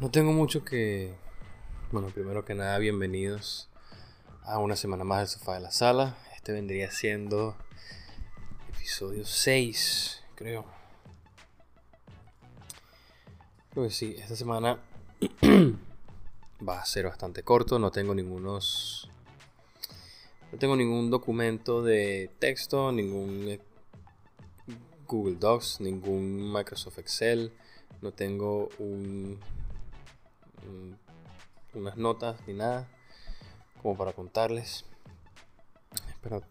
No tengo mucho que... Bueno, primero que nada, bienvenidos a una semana más del sofá de la sala. Este vendría siendo episodio 6, creo. Creo que sí, esta semana va a ser bastante corto, no tengo ningunos... No tengo ningún documento de texto, ningún eh, Google Docs, ningún Microsoft Excel, no tengo un unas notas ni nada como para contarles. Pero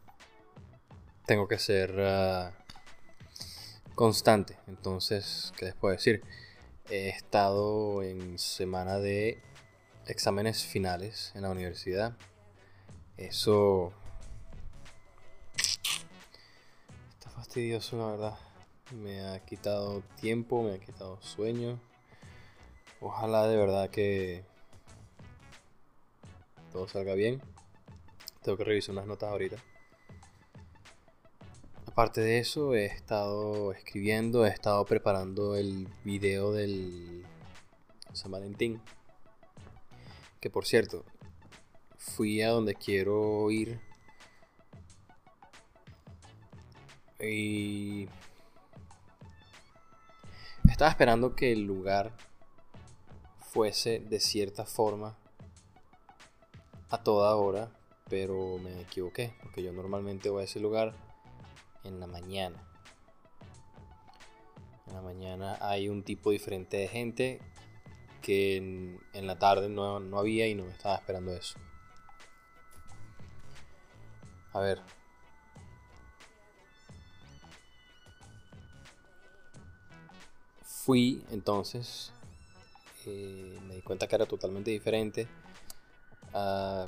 tengo que ser ah, constante. Entonces, ¿qué les puedo decir? He estado en semana de exámenes finales en la universidad. Eso está fastidioso, la verdad. Me ha quitado tiempo, me ha quitado sueño. Ojalá de verdad que todo salga bien. Tengo que revisar unas notas ahorita. Aparte de eso, he estado escribiendo, he estado preparando el video del San Valentín. Que por cierto, fui a donde quiero ir. Y estaba esperando que el lugar fuese de cierta forma a toda hora, pero me equivoqué, porque yo normalmente voy a ese lugar en la mañana. En la mañana hay un tipo diferente de gente que en, la tarde no, no había y no me estaba esperando eso. A ver. Fui entonces eh, me di cuenta que era totalmente diferente. Ah,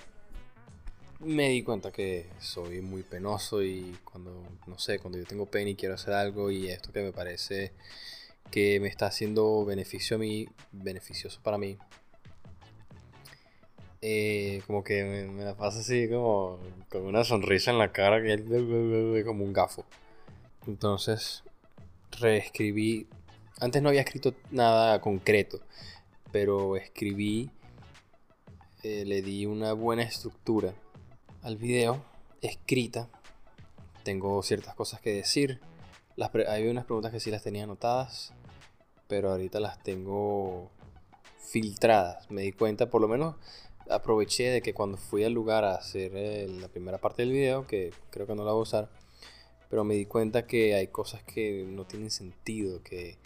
me di cuenta que soy muy penoso y cuando, no sé, cuando yo tengo pena y quiero hacer algo y esto que me parece que me está haciendo beneficio a mí, beneficioso para mí, eh, como que me, la pasa así como con una sonrisa en la cara, como un gafo. Entonces, reescribí. Antes no había escrito nada concreto pero escribí, eh, le di una buena estructura al video, escrita. Tengo ciertas cosas que decir. hay unas preguntas que sí las tenía anotadas, pero ahorita las tengo filtradas. Me di cuenta, por lo menos aproveché de que cuando fui al lugar a hacer eh, la primera parte del video, que creo que no la voy a usar, pero me di cuenta que hay cosas que no tienen sentido, que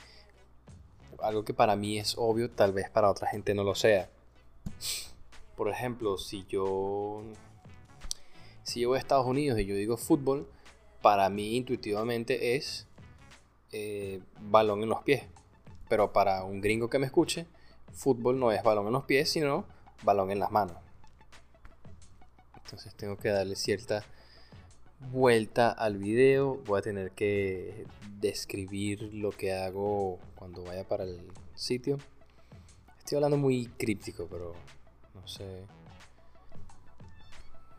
algo que para mí es obvio, tal vez para otra gente no lo sea. Por ejemplo, si yo si yo voy a Estados Unidos y yo digo fútbol, para mí intuitivamente es eh, balón en los pies. Pero para un gringo que me escuche, fútbol no es balón en los pies, sino balón en las manos. Entonces tengo que darle cierta vuelta al video. Voy a tener que describir lo que hago cuando vaya para el sitio. Estoy hablando muy críptico, pero no sé.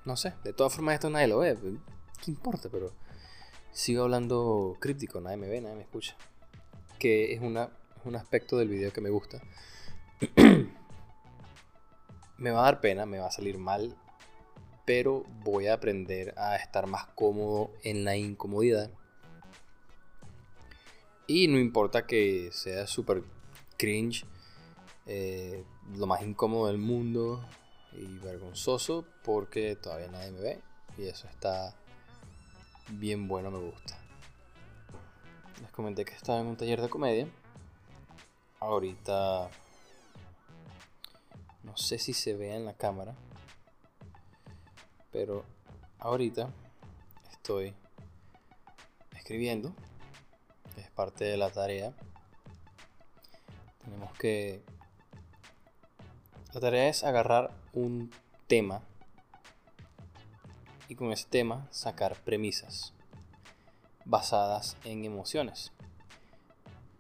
No sé, de todas formas esto nadie lo ve. ¿Qué importa? Pero sigo hablando críptico, nadie me ve, nadie me escucha. Que es, una, es un aspecto del video que me gusta. me va a dar pena, me va a salir mal pero voy a aprender a estar más cómodo en la incomodidad. Y no importa que sea súper cringe, eh, lo más incómodo del mundo y vergonzoso, porque todavía nadie me ve. Y eso está bien bueno, me gusta. Les comenté que estaba en un taller de comedia. Ahorita no sé si se ve en la cámara pero ahorita estoy escribiendo, es parte de la tarea. Tenemos que... La tarea es agarrar un tema y con ese tema sacar premisas basadas en emociones.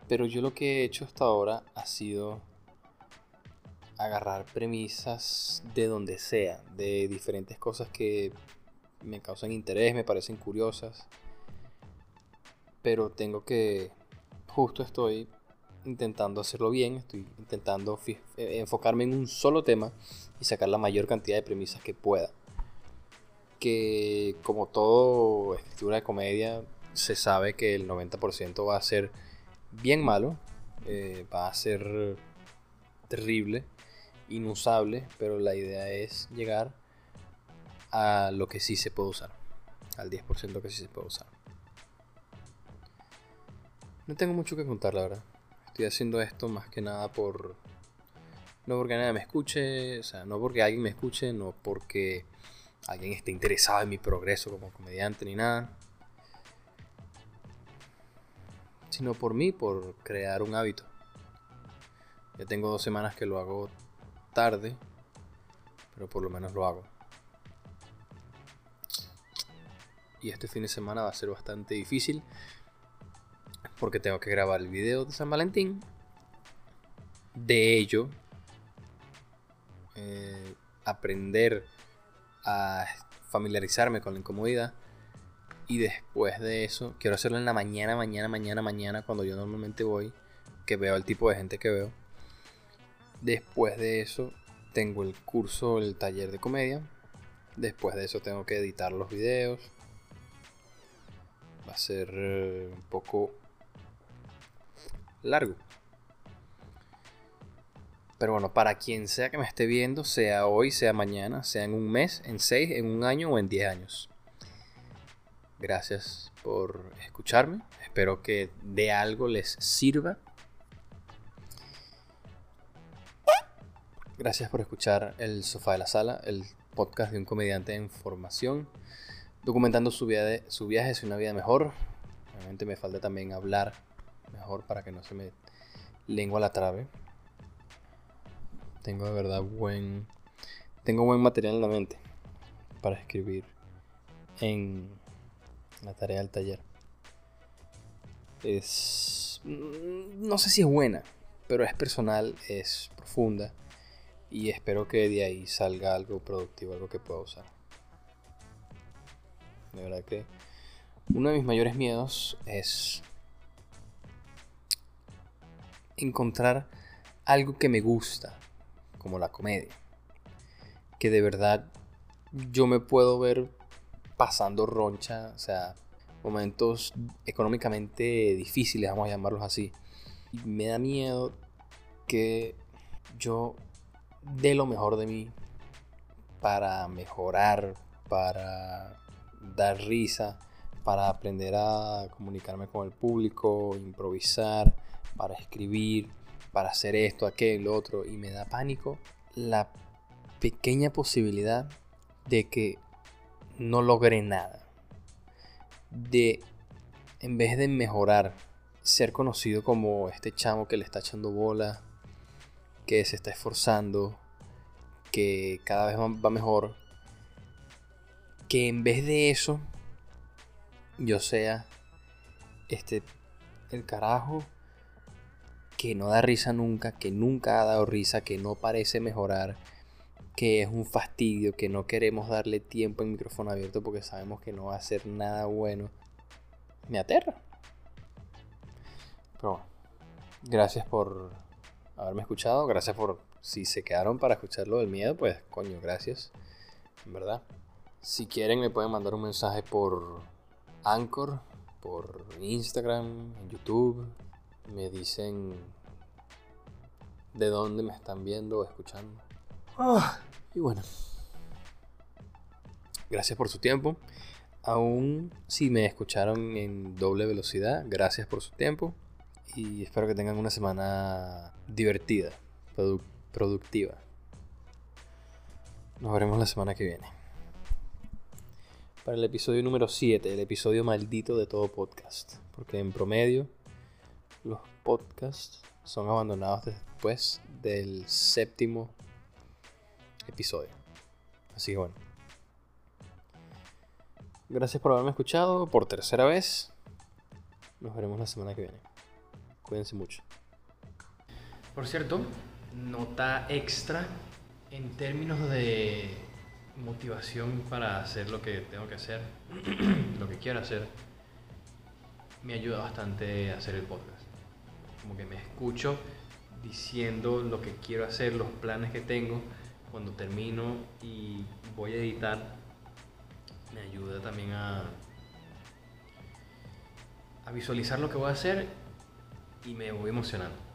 Pero yo lo que he hecho hasta ahora ha sido agarrar premisas de donde sea, de diferentes cosas que me causan interés, me parecen curiosas. Pero tengo que, justo estoy intentando hacerlo bien, estoy intentando eh, enfocarme en un solo tema y sacar la mayor cantidad de premisas que pueda. Que como todo escritura de comedia, se sabe que el 90% va a ser bien malo, eh, va a ser terrible, inusable, pero la idea es llegar a lo que sí se puede usar, al 10% que sí se puede usar. No tengo mucho que contar, la verdad. Estoy haciendo esto más que nada por... No porque nadie me escuche, o sea, no porque alguien me escuche, no porque alguien esté interesado en mi progreso como comediante ni nada. Sino por mí, por crear un hábito. Ya tengo dos semanas que lo hago tarde, pero por lo menos lo hago. Y este fin de semana va a ser bastante difícil porque tengo que grabar el video de San Valentín. De ello, eh, aprender a familiarizarme con la incomodidad. Y después de eso, quiero hacerlo en la mañana, mañana, mañana, mañana, cuando yo normalmente voy, que veo el tipo de gente que veo. Después de eso, tengo el curso, el taller de comedia. Después de eso, tengo que editar los videos. Va a ser eh, un poco largo. Pero bueno, para quien sea que me esté viendo, sea hoy, sea mañana, sea en un mes, en seis, en un año o en diez años. Gracias por escucharme. Espero que de algo les sirva. Gracias por escuchar El Sofá de la Sala, el podcast de un comediante en formación, documentando su, vida de, su viaje hacia una vida mejor. Obviamente me falta también hablar mejor para que no se me lengua la trave. Tengo de verdad buen tengo buen material en la mente para escribir en la tarea del taller. Es no sé si es buena, pero es personal, es profunda y espero que de ahí salga algo productivo, algo que pueda usar. De verdad que uno de mis mayores miedos es encontrar algo que me gusta, como la comedia. Que de verdad yo me puedo ver pasando roncha, o sea, momentos económicamente difíciles, vamos a llamarlos así. Y me da miedo que yo dé lo mejor de mí para mejorar, para dar risa, para aprender a comunicarme con el público, improvisar, para escribir, para hacer esto, aquello, otro, y me da pánico la pequeña posibilidad de que no logre nada. De, en vez de mejorar, ser conocido como este chamo que le está echando bola, que se está esforzando, que cada vez va mejor, que en vez de eso, yo sea este el carajo que no da risa nunca, que nunca ha dado risa, que no parece mejorar, que es un fastidio, que no queremos darle tiempo en micrófono abierto porque sabemos que no va a ser nada bueno, me aterra. Pero bueno, gracias por haberme escuchado, gracias por si se quedaron para escucharlo del miedo, pues coño, gracias, en verdad. Si quieren me pueden mandar un mensaje por Anchor, por Instagram, en YouTube, me dicen de dónde me están viendo o escuchando. Ah, y bueno, gracias por su tiempo. Aún si me escucharon en doble velocidad, gracias por su tiempo. Y espero que tengan una semana divertida, productiva. Nos veremos la semana que viene. Para el episodio número 7, el episodio maldito de todo podcast. Porque en promedio los podcasts son abandonados después del séptimo episodio. Así que bueno. Gracias por haberme escuchado por tercera vez. Nos veremos la semana que viene. Cuídense mucho. Por cierto, nota extra en términos de motivación para hacer lo que tengo que hacer, lo que quiero hacer, me ayuda bastante a hacer el podcast como que me escucho diciendo lo que quiero hacer, los planes que tengo, cuando termino y voy a editar, me ayuda también a, a visualizar lo que voy a hacer y me voy emocionando.